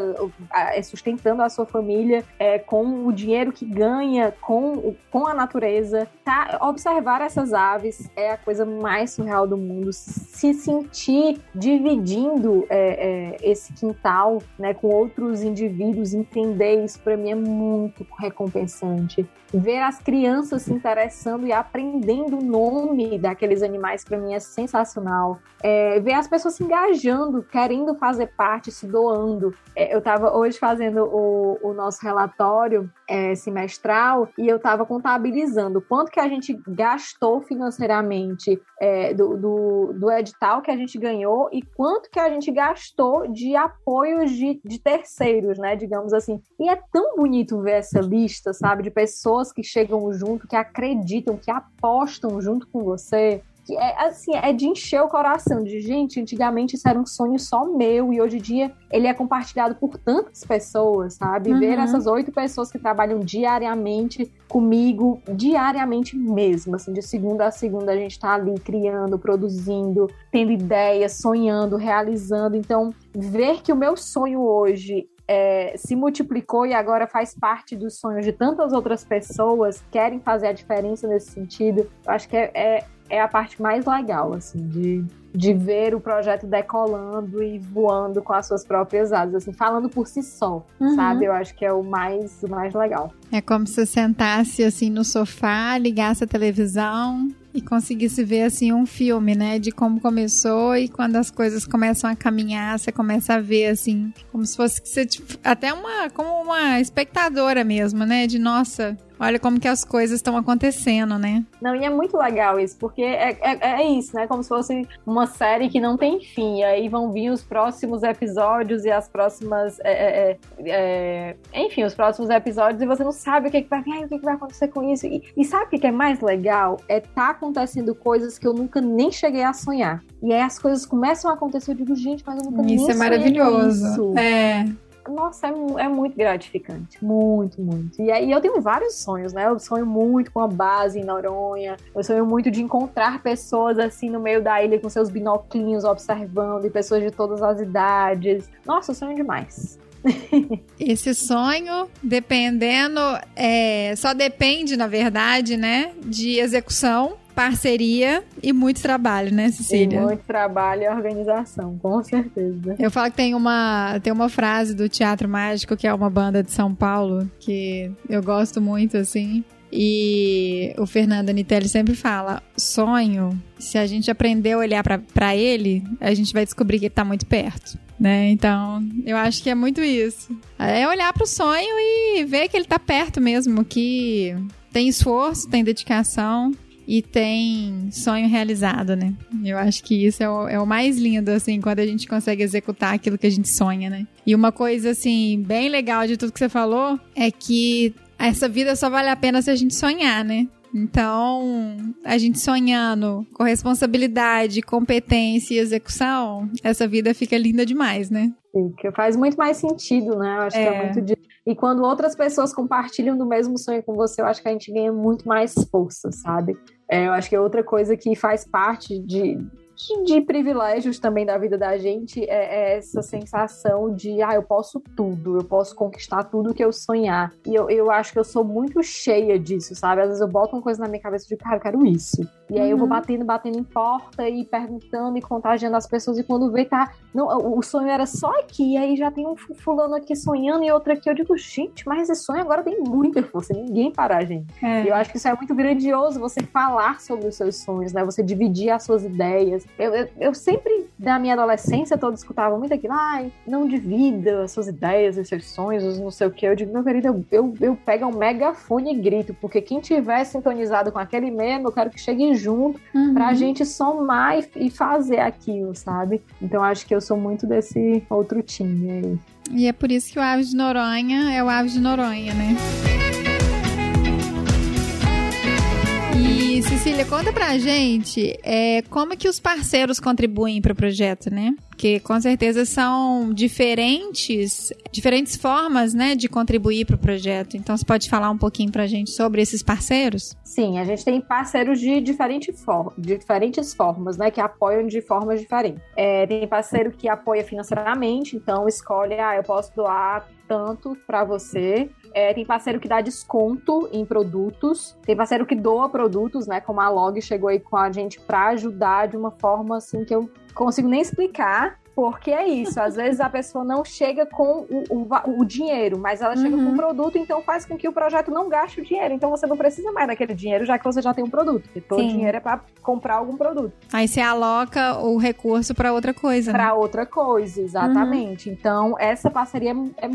sustentando a sua família é, com o dinheiro que ganha com, com a natureza. Tá? Observar essas aves é a coisa mais surreal do mundo. Se sentir dividindo é, é esse quintal né, com outros indivíduos, entender isso para mim é muito recompensante ver as crianças se interessando e aprendendo o nome daqueles animais para mim é sensacional. É, ver as pessoas se engajando, querendo fazer parte, se doando. É, eu estava hoje fazendo o, o nosso relatório é, semestral e eu estava contabilizando quanto que a gente gastou financeiramente é, do, do, do, edital que a gente ganhou e quanto que a gente gastou de apoios de, de terceiros, né? Digamos assim. E é tão bonito ver essa lista, sabe, de pessoas pessoas que chegam junto, que acreditam, que apostam junto com você, que é assim, é de encher o coração de gente, antigamente isso era um sonho só meu e hoje em dia ele é compartilhado por tantas pessoas, sabe? Uhum. Ver essas oito pessoas que trabalham diariamente comigo, diariamente mesmo, assim, de segunda a segunda a gente tá ali criando, produzindo, tendo ideias, sonhando, realizando. Então, ver que o meu sonho hoje é, se multiplicou e agora faz parte dos sonhos de tantas outras pessoas que querem fazer a diferença nesse sentido, eu acho que é, é, é a parte mais legal, assim, de, de ver o projeto decolando e voando com as suas próprias asas, assim, falando por si só, uhum. sabe? Eu acho que é o mais, o mais legal. É como se você sentasse, assim, no sofá, ligasse a televisão e conseguisse ver assim um filme, né, de como começou e quando as coisas começam a caminhar, você começa a ver assim, como se fosse você, tipo, até uma como uma espectadora mesmo, né, de nossa, Olha como que as coisas estão acontecendo, né? Não, e é muito legal isso, porque é, é, é, isso, né? Como se fosse uma série que não tem fim. E aí vão vir os próximos episódios e as próximas. É, é, é, é enfim, os próximos episódios e você não sabe o que, que vai vir, o que, que vai acontecer com isso. E, e sabe o que, que é mais legal? É tá acontecendo coisas que eu nunca nem cheguei a sonhar. E aí as coisas começam a acontecer, eu digo, gente, mas eu nunca isso nem é maravilhoso. Isso. É nossa, é, é, muito gratificante. Muito, muito. E aí eu tenho vários sonhos, né? Eu sonho muito com a base em Noronha. Eu sonho muito de encontrar pessoas assim no meio da ilha com seus binoclinhos observando e pessoas de todas as idades. Nossa, eu sonho demais. [laughs] Esse sonho, dependendo, é, só depende, na verdade, né, de execução parceria e muito trabalho, né, Cecília? E muito trabalho e organização, com certeza. Eu falo que tem uma, tem uma frase do Teatro Mágico, que é uma banda de São Paulo, que eu gosto muito, assim. E o Fernando Anitelli sempre fala: sonho, se a gente aprender a olhar para ele, a gente vai descobrir que ele tá muito perto. Né? Então, eu acho que é muito isso. É olhar para o sonho e ver que ele tá perto mesmo, que tem esforço, tem dedicação e tem sonho realizado, né? Eu acho que isso é o, é o, mais lindo, assim, quando a gente consegue executar aquilo que a gente sonha, né? E uma coisa, assim, bem legal de tudo que você falou é que essa vida só vale a pena se a gente sonhar, né? Então, a gente sonhando com responsabilidade, competência e execução, essa vida fica linda demais, né? Fica. Faz muito mais sentido, né? Eu acho é. que é muito de... E quando outras pessoas compartilham do mesmo sonho com você, eu acho que a gente ganha muito mais força, sabe? É, eu acho que é outra coisa que faz parte de, de privilégios também da vida da gente é, é, essa sensação de, ah, eu posso tudo, eu posso conquistar tudo que eu sonhar. E eu, eu acho que eu sou muito cheia disso, sabe? Às vezes eu boto uma coisa na minha cabeça de, cara, eu quero isso. E aí uhum. eu vou uhum. batendo, batendo em porta e perguntando e contagiando as pessoas. E quando vê, tá. Não, o sonho era só aqui, e aí já tem um fulano aqui sonhando e outro aqui. Eu digo, gente, mas esse sonho agora tem muita força, ninguém para a gente. É. E eu acho que isso é muito grandioso, você falar sobre os seus sonhos, né? Você dividir as suas ideias. Eu, eu, eu sempre, na minha adolescência toda, escutava muito aquilo, ai, não divida as suas ideias, os seus sonhos, não sei o que. Eu digo, meu querido, eu, eu, eu pego um megafone e grito, porque quem tiver sintonizado com aquele mesmo, eu quero que chegue junto uhum. pra gente somar e, e fazer aquilo, sabe? Então acho que eu sou muito desse outro time aí. E é por isso que o Aves de Noronha é o Aves de Noronha, né? Cecília, conta pra gente é, como que os parceiros contribuem para o projeto, né? Porque com certeza são diferentes, diferentes formas, né, de contribuir para o projeto. Então você pode falar um pouquinho pra gente sobre esses parceiros? Sim, a gente tem parceiros de, diferente for diferentes formas, né, que apoiam de formas diferentes. É, tem parceiro que apoia financeiramente, então escolhe, ah, eu posso doar tanto para você. É, tem parceiro que dá desconto em produtos, tem parceiro que doa produtos, né? Como a Log chegou aí com a gente para ajudar de uma forma assim que eu consigo nem explicar. Porque é isso, às vezes a pessoa não chega com o, o, o dinheiro, mas ela chega uhum. com o produto, então faz com que o projeto não gaste o dinheiro. Então você não precisa mais daquele dinheiro, já que você já tem um produto. Porque todo Sim. dinheiro é para comprar algum produto. Aí você aloca o recurso para outra coisa. Para né? outra coisa, exatamente. Uhum. Então, essa parceria é, é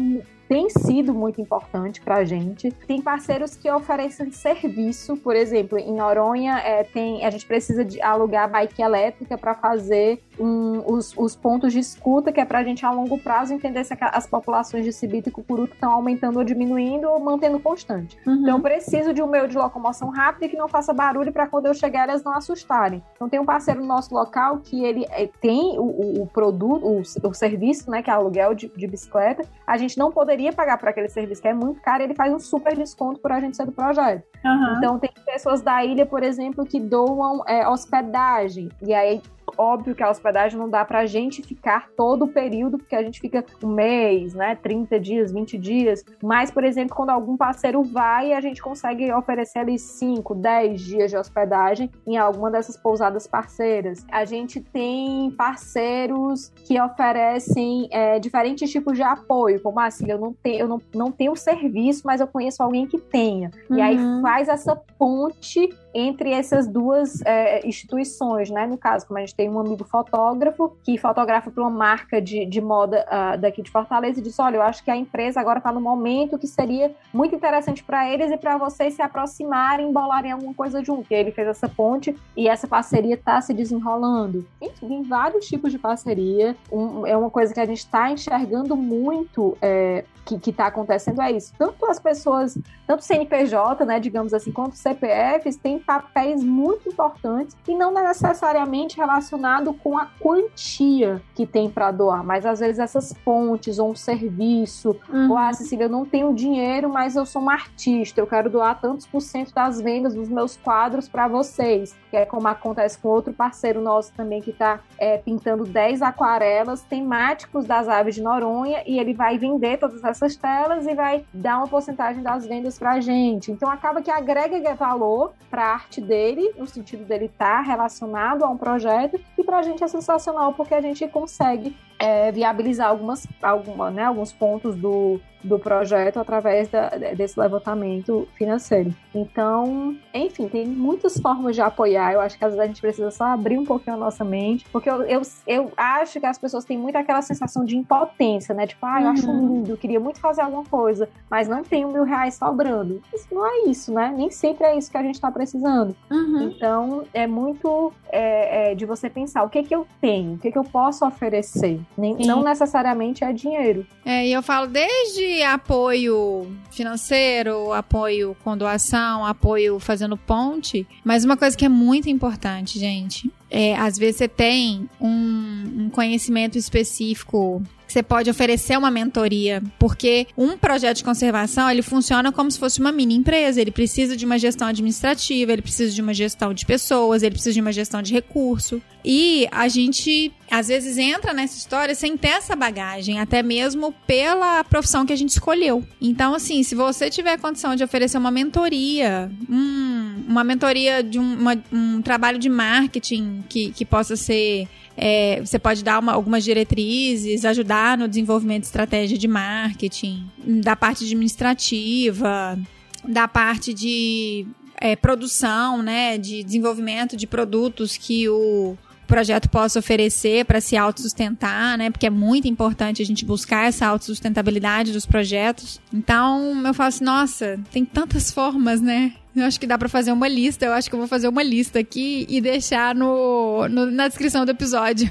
tem sido muito importante para a gente. Tem parceiros que oferecem serviço, por exemplo, em Noronha é, tem, a gente precisa de alugar bike elétrica para fazer um, os, os, pontos de escuta, que é para a gente a longo prazo entender se as populações de cibito e cucuruto estão aumentando ou diminuindo ou mantendo constante. Uhum. Então eu preciso de um meio de locomoção rápida e que não faça barulho para quando eu chegar elas não assustarem. Então tem um parceiro no nosso local que ele é, tem o, o, produto, o, o, serviço, né, que é aluguel de, de bicicleta. A gente não poderia pagar por aquele serviço que é muito caro, ele faz um super desconto por a gente ser do projeto. Uhum. Então, tem pessoas da ilha, por exemplo, que doam é, hospedagem. E aí, óbvio que a hospedagem não dá pra gente ficar todo o período, porque a gente fica um mês, né? 30 dias, 20 dias. Mas, por exemplo, quando algum parceiro vai, a gente consegue oferecer ali 5, 10 dias de hospedagem em alguma dessas pousadas parceiras. A gente tem parceiros que oferecem é, diferentes tipos de apoio, como assim, eu não tenho, eu não, não tenho serviço, mas eu conheço alguém que tenha. Uhum. E aí uhum. faz essa ponte entre essas duas é, instituições, né? No caso, como a gente tem um amigo fotógrafo que fotografa para uma marca de, de moda uh, daqui de Fortaleza e disse: Olha, eu acho que a empresa agora está no momento que seria muito interessante para eles e para vocês se aproximarem, embolarem alguma coisa junto. E ele fez essa ponte e essa parceria está se desenrolando. Enfim, vários tipos de parceria. Um, é uma coisa que a gente está enxergando muito. É, que está acontecendo é isso. Tanto as pessoas, tanto CNPJ, né, digamos assim, quanto CPFs têm papéis muito importantes e não necessariamente relacionado com a quantia que tem para doar, mas às vezes essas pontes ou um serviço, uhum. ou ah, Cecília, eu não tenho dinheiro, mas eu sou uma artista, eu quero doar tantos por cento das vendas dos meus quadros para vocês, que é como acontece com outro parceiro nosso também que está é, pintando 10 aquarelas temáticos das aves de Noronha e ele vai vender todas essas telas e vai dar uma porcentagem das vendas para a gente. Então acaba que agrega valor para a arte dele, no sentido dele estar tá relacionado a um projeto, e para a gente é sensacional porque a gente consegue é, viabilizar algumas, alguma, né, alguns pontos do, do projeto através da, desse levantamento financeiro. Então, enfim, tem muitas formas de apoiar. Eu acho que às vezes a gente precisa só abrir um pouquinho a nossa mente, porque eu, eu, eu acho que as pessoas têm muito aquela sensação de impotência, né? Tipo, ah, eu uhum. acho lindo, queria muito fazer alguma coisa, mas não tenho mil reais sobrando. Isso não é isso, né? Nem sempre é isso que a gente está precisando. Uhum. Então, é muito é, é, de você pensar o que que eu tenho, o que que eu posso oferecer. Nem, não necessariamente é dinheiro. É, e eu falo desde apoio financeiro, apoio com doação, apoio fazendo ponte, mas uma coisa que é muito importante, gente, é, às vezes você tem um, um conhecimento específico você pode oferecer uma mentoria, porque um projeto de conservação, ele funciona como se fosse uma mini empresa, ele precisa de uma gestão administrativa, ele precisa de uma gestão de pessoas, ele precisa de uma gestão de recurso. E a gente às vezes entra nessa história sem ter essa bagagem, até mesmo pela profissão que a gente escolheu. Então, assim, se você tiver a condição de oferecer uma mentoria, hum, uma mentoria de um, uma, um trabalho de marketing que, que possa ser é, você pode dar uma, algumas diretrizes, ajudar no desenvolvimento de estratégia de marketing, da parte administrativa, da parte de é, produção, né, de desenvolvimento de produtos que o projeto possa oferecer para se autossustentar, né? Porque é muito importante a gente buscar essa autossustentabilidade dos projetos. Então, eu falo assim, nossa, tem tantas formas, né? Eu acho que dá para fazer uma lista. Eu acho que eu vou fazer uma lista aqui e deixar no, no na descrição do episódio.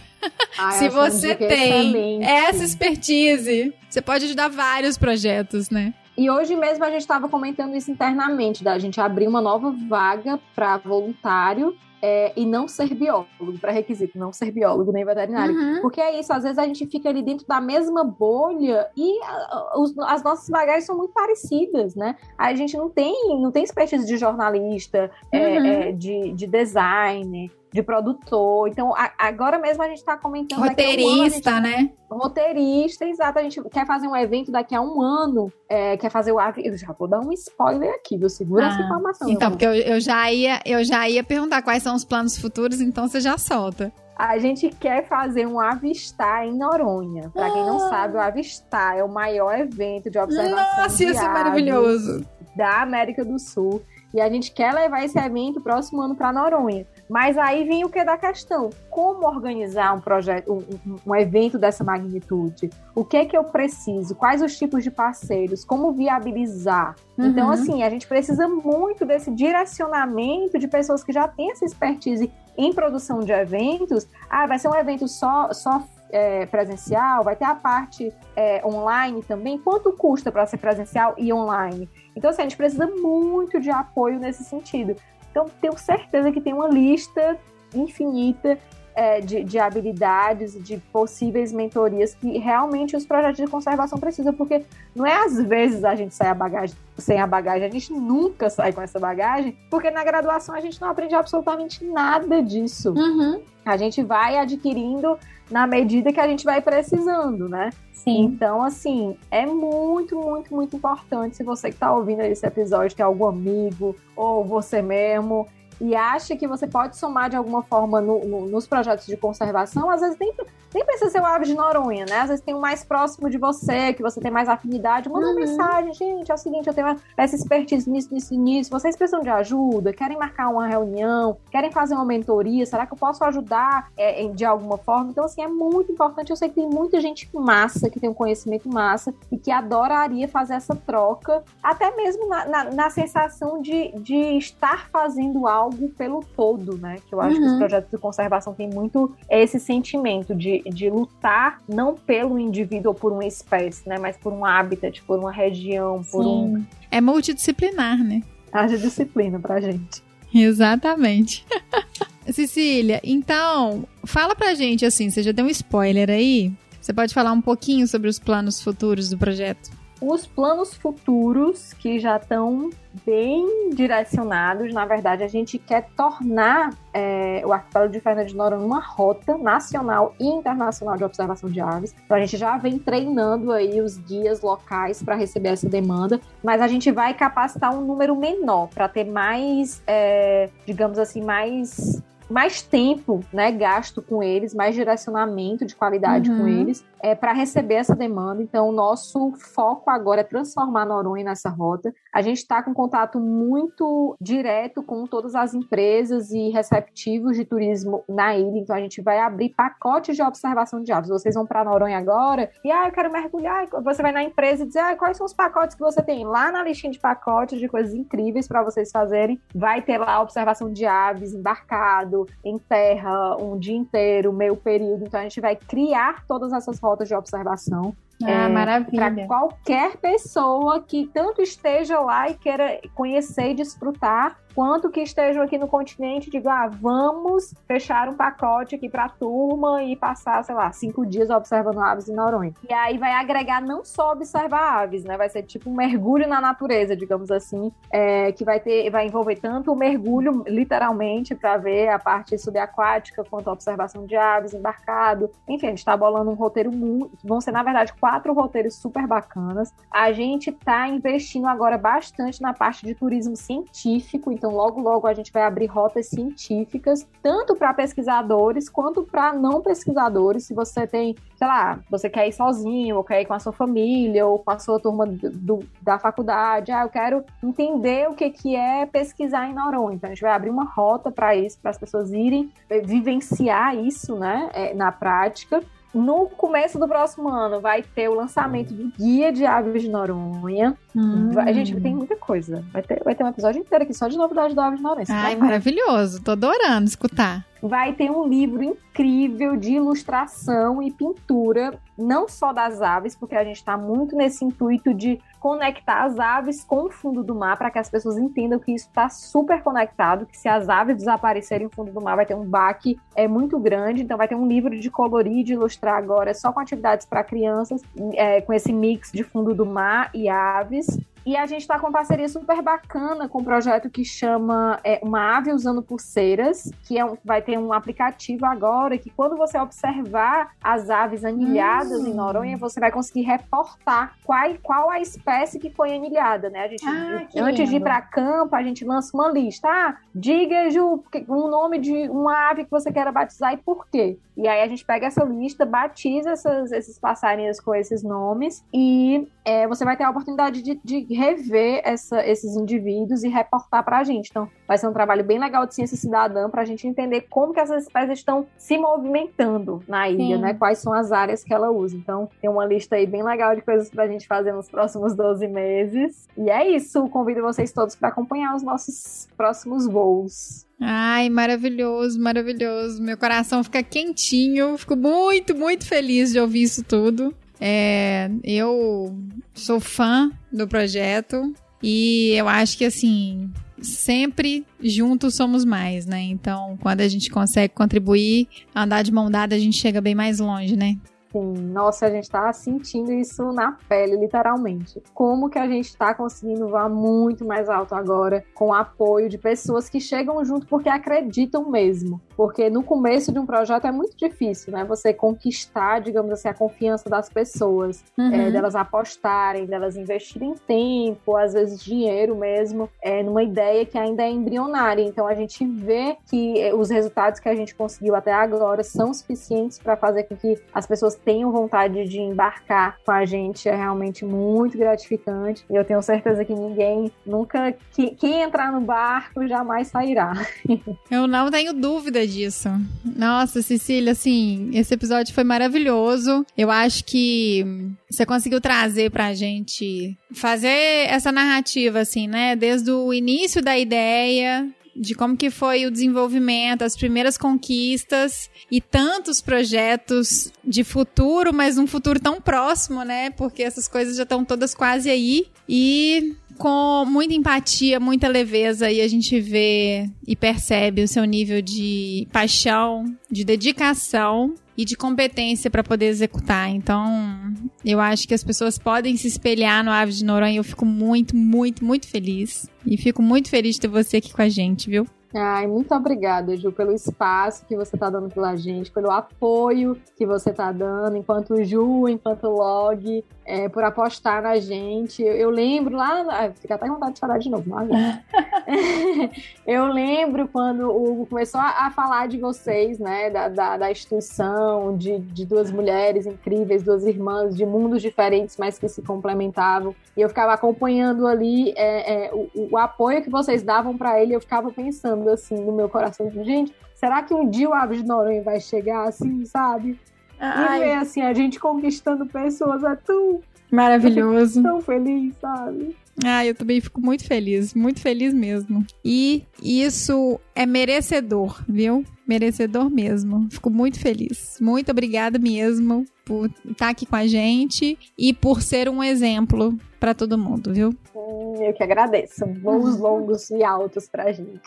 Ah, [laughs] Se você tem essa expertise, você pode ajudar vários projetos, né? E hoje mesmo a gente estava comentando isso internamente, da gente abrir uma nova vaga para voluntário é, e não ser biólogo, para requisito, não ser biólogo nem veterinário. Uhum. Porque é isso, às vezes a gente fica ali dentro da mesma bolha e a, os, as nossas bagagens são muito parecidas, né? A gente não tem, não tem expertise de jornalista, é, uhum. é, de, de design, de produtor. Então, a, agora mesmo a gente está comentando. Roteirista, um ano, né? Roteirista, exato. A gente quer fazer um evento daqui a um ano, é, quer fazer o. Eu já vou dar um spoiler aqui, viu? Segura ah, essa informação. Então, porque eu, eu, já ia, eu já ia perguntar quais são os planos futuros, então você já solta. A gente quer fazer um Avistar em Noronha. Para quem não ah. sabe, o Avistar é o maior evento de observação Nossa, de isso é maravilhoso. da América do Sul. E a gente quer levar esse evento próximo ano para Noronha. Mas aí vem o que da questão: como organizar um projeto, um, um, evento dessa magnitude? O que é que eu preciso? Quais os tipos de parceiros? Como viabilizar? Então, uhum. Então, assim, a gente precisa muito desse direcionamento de pessoas que já têm essa expertise em produção de eventos. Ah, vai ser um evento só, só é, presencial, vai ter a parte é, online também. Quanto custa para ser presencial e online? Então, assim, a gente precisa muito de apoio nesse sentido. Então, tenho certeza que tem uma lista infinita é, de, de, habilidades, de possíveis mentorias que realmente os projetos de conservação precisam, porque não é às vezes a gente sai a bagagem, sem a bagagem, a gente nunca sai com essa bagagem, porque na graduação a gente não aprende absolutamente nada disso. Uhum. A gente vai adquirindo na medida que a gente vai precisando, né? Sim. Então, assim, é muito, muito, muito importante se você que está ouvindo esse episódio tem algum amigo ou você mesmo e acha que você pode somar de alguma forma no, no, nos projetos de conservação, às vezes nem, nem precisa ser o ave de Noronha, né? Às vezes tem um mais próximo de você, que você tem mais afinidade. Manda uhum. uma mensagem, gente, é o seguinte, eu tenho essa expertise nisso, nisso, nisso. Vocês precisam de ajuda? Querem marcar uma reunião? Querem fazer uma mentoria? Será que eu posso ajudar é, de alguma forma? Então, assim, é muito importante. Eu sei que tem muita gente massa, que tem um conhecimento massa e que adoraria fazer essa troca, até mesmo na, na, na sensação de, de estar fazendo algo algo pelo todo, né? Que eu acho uhum. que os uhum. projetos de conservação têm muito esse sentimento de, de lutar não pelo indivíduo ou por uma espécie, né? Mas por um habitat, por uma região, por Sim. um. É multidisciplinar, né? Haja disciplina pra gente. Exatamente. [laughs] Cecília, então, fala pra gente assim, você já deu um spoiler aí? Você pode falar um pouquinho sobre os planos futuros do projeto? Os planos futuros que já estão bem direcionados, na verdade, a gente quer tornar é, o arquipélago de Fernando de Noronha uma rota nacional e internacional de observação de aves. Então a gente já vem treinando aí os guias locais para receber essa demanda, mas a gente vai capacitar um número menor para ter mais, é, digamos assim, mais mais tempo né, gasto com eles, mais direcionamento de qualidade uhum. com eles, é, para receber essa demanda. Então, o nosso foco agora é transformar Noronha nessa rota. A gente está com contato muito direto com todas as empresas e receptivos de turismo na ilha. Então, a gente vai abrir pacotes de observação de aves. Vocês vão para Noronha agora e, ah, eu quero mergulhar. Você vai na empresa e dizer, ah, quais são os pacotes que você tem? Lá na listinha de pacotes de coisas incríveis para vocês fazerem, vai ter lá observação de aves embarcado, em terra, um dia inteiro, meio período. Então, a gente vai criar todas essas rotas de observação. Ah, é, maravilha. Para qualquer pessoa que tanto esteja lá e queira conhecer e desfrutar quanto que estejam aqui no continente, digo, ah, vamos fechar um pacote aqui para a turma e passar, sei lá, cinco dias observando aves em Noronha. E aí vai agregar não só observar aves, né? Vai ser tipo um mergulho na natureza, digamos assim, é, que vai ter, vai envolver tanto o mergulho, literalmente, para ver a parte subaquática, quanto a observação de aves, embarcado. Enfim, a gente está bolando um roteiro muito. Vão ser, na verdade, quatro roteiros super bacanas. A gente está investindo agora bastante na parte de turismo científico, então então, logo, logo a gente vai abrir rotas científicas, tanto para pesquisadores quanto para não pesquisadores. Se você tem, sei lá, você quer ir sozinho, ou quer ir com a sua família, ou com a sua turma do, do, da faculdade. Ah, eu quero entender o que, que é pesquisar em Noronha. Então, a gente vai abrir uma rota para isso, para as pessoas irem eh, vivenciar isso, né, eh, na prática. No começo do próximo ano vai ter o lançamento do Guia de Aves de Noronha. Hum. A gente tem muita coisa. Vai ter, vai ter um episódio inteiro aqui só de novidade da Aves de Noronha. Ai, maravilhoso. Tô adorando escutar vai ter um livro incrível de ilustração e pintura, não só das aves, porque a gente está muito nesse intuito de conectar as aves com o fundo do mar, para que as pessoas entendam que isso está super conectado, que se as aves desaparecerem no fundo do mar, vai ter um baque é muito grande. Então, vai ter um livro de colorir, de ilustrar agora, só com atividades para crianças, é, com esse mix de fundo do mar e aves. E a gente está com parceria super bacana com um projeto que chama é, Uma Ave Usando Pulseiras, que é um, vai ter um aplicativo agora que quando você observar as aves anilhadas hum. em Noronha, você vai conseguir reportar qual, qual a espécie que foi anilhada, né? A gente, ah, antes lindo. de ir para campo, a gente lança uma lista. Ah, diga, Ju, um nome de uma ave que você queira batizar e por quê. E aí a gente pega essa lista, batiza essas, esses passarinhos com esses nomes e é, você vai ter a oportunidade de, de rever essa, esses indivíduos e reportar para a gente. Então, vai ser um trabalho bem legal de ciência cidadã para a gente entender como que essas espécies estão se movimentando na ilha, Sim. né? Quais são as áreas que ela usa. Então, tem uma lista aí bem legal de coisas para a gente fazer nos próximos 12 meses. E é isso. Convido vocês todos para acompanhar os nossos próximos voos. Ai, maravilhoso, maravilhoso. Meu coração fica quentinho. Fico muito, muito feliz de ouvir isso tudo. É, eu sou fã do projeto e eu acho que assim sempre juntos somos mais, né? Então, quando a gente consegue contribuir, andar de mão dada, a gente chega bem mais longe, né? Sim, nossa, a gente está sentindo isso na pele, literalmente. Como que a gente está conseguindo voar muito mais alto agora, com o apoio de pessoas que chegam junto porque acreditam mesmo. Porque no começo de um projeto é muito difícil, né? Você conquistar, digamos assim, a confiança das pessoas, uhum. é, delas apostarem, delas investirem tempo, às vezes dinheiro mesmo, é, numa ideia que ainda é embrionária. Então a gente vê que é, os resultados que a gente conseguiu até agora são suficientes para fazer com que as pessoas tenham vontade de embarcar com a gente. É realmente muito gratificante. E eu tenho certeza que ninguém nunca. Que, quem entrar no barco jamais sairá. [laughs] Eu não tenho dúvida disso. Nossa, Cecília, assim, esse episódio foi maravilhoso. Eu acho que você conseguiu trazer pra gente fazer essa narrativa, assim, né? Desde o início da ideia de como que foi o desenvolvimento, as primeiras conquistas e tantos projetos de futuro, mas um futuro tão próximo, né? Porque essas coisas já estão todas quase aí. E com muita empatia, muita leveza e a gente vê e percebe o seu nível de paixão, de dedicação e de competência para poder executar. Então, eu acho que as pessoas podem se espelhar no Aves de Noronha. Eu fico muito, muito, muito feliz. E fico muito feliz de ter você aqui com a gente, viu? Ai, muito obrigada, Ju, pelo espaço que você está dando pela gente, pelo apoio que você está dando, enquanto Ju, enquanto Log, é, por apostar na gente. Eu, eu lembro lá, fica até com vontade de falar de novo, mas... [laughs] eu lembro quando o Hugo começou a, a, falar de vocês, né, da, da, da instituição, de, de duas mulheres incríveis, duas irmãs de mundos diferentes, mas que se complementavam. E eu ficava acompanhando ali é, é, o, o apoio que vocês davam para ele, eu ficava pensando assim no meu coração, gente, será que um dia o Aves de Noronha vai chegar assim, sabe? Ai. E ver assim, a gente conquistando pessoas é tão maravilhoso. [laughs] Tão feliz, sabe? Ah, eu também fico muito feliz, muito feliz mesmo. E isso é merecedor, viu? Merecedor mesmo. Fico muito feliz. Muito obrigada mesmo por estar aqui com a gente e por ser um exemplo para todo mundo, viu? Hum, eu que agradeço. Voos [laughs] longos e altos pra gente.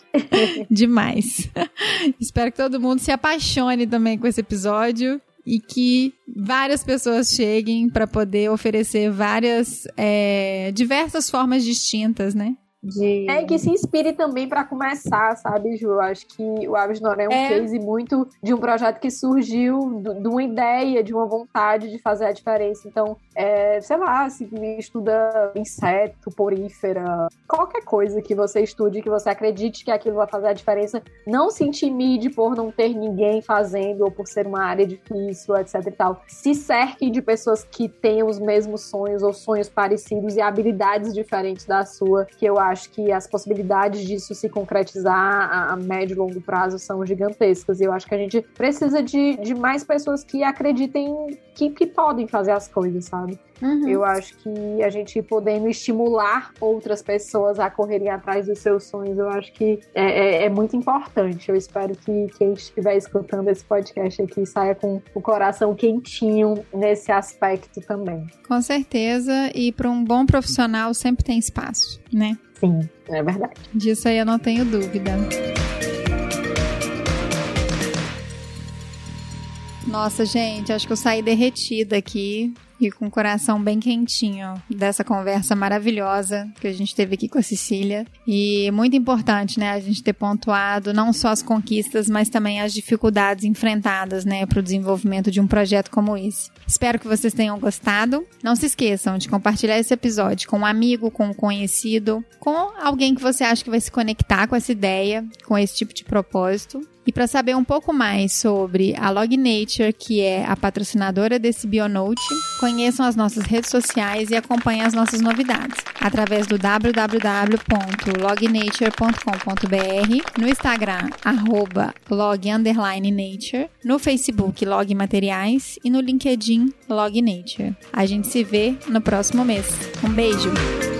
Demais. [laughs] Espero que todo mundo se apaixone também com esse episódio e que várias pessoas cheguem para poder oferecer várias, é, diversas formas distintas, né? De... É que se inspire também para começar, sabe, Ju? Acho que o Aves Noré é um é. case muito de um projeto que surgiu de uma ideia, de uma vontade de fazer a diferença. Então, é, sei lá, se estuda inseto, porífera, qualquer coisa que você estude, que você acredite que aquilo vai fazer a diferença, não se intimide por não ter ninguém fazendo ou por ser uma área difícil, etc e tal. Se cerque de pessoas que tenham os mesmos sonhos ou sonhos parecidos e habilidades diferentes da sua, que eu acho acho que as possibilidades disso se concretizar a, médio e longo prazo são gigantescas. E eu acho que a gente precisa de, de mais pessoas que acreditem que, que podem fazer as coisas, sabe? Uhum. Eu acho que a gente podendo estimular outras pessoas a correrem atrás dos seus sonhos, eu acho que é, é, é muito importante. Eu espero que quem estiver escutando esse podcast aqui saia com o coração quentinho nesse aspecto também. Com certeza, e para um bom profissional sempre tem espaço, né? Sim, é verdade. Disso aí eu não tenho dúvida. Nossa, gente, acho que eu saí derretida aqui e com o coração bem quentinho dessa conversa maravilhosa que a gente teve aqui com a Cecília. E muito importante, né, a gente ter pontuado não só as conquistas, mas também as dificuldades enfrentadas, né, para o desenvolvimento de um projeto como esse. Espero que vocês tenham gostado. Não se esqueçam de compartilhar esse episódio com um amigo, com um conhecido, com alguém que você acha que vai se conectar com essa ideia, com esse tipo de propósito. E para saber um pouco mais sobre a Log Nature, que é a patrocinadora desse Bionote, conheçam as nossas redes sociais e acompanhem as nossas novidades através do www.lognature.com.br, no Instagram log_nature, no Facebook Log Materiais e no LinkedIn Log Nature. A gente se vê no próximo mês. Um beijo!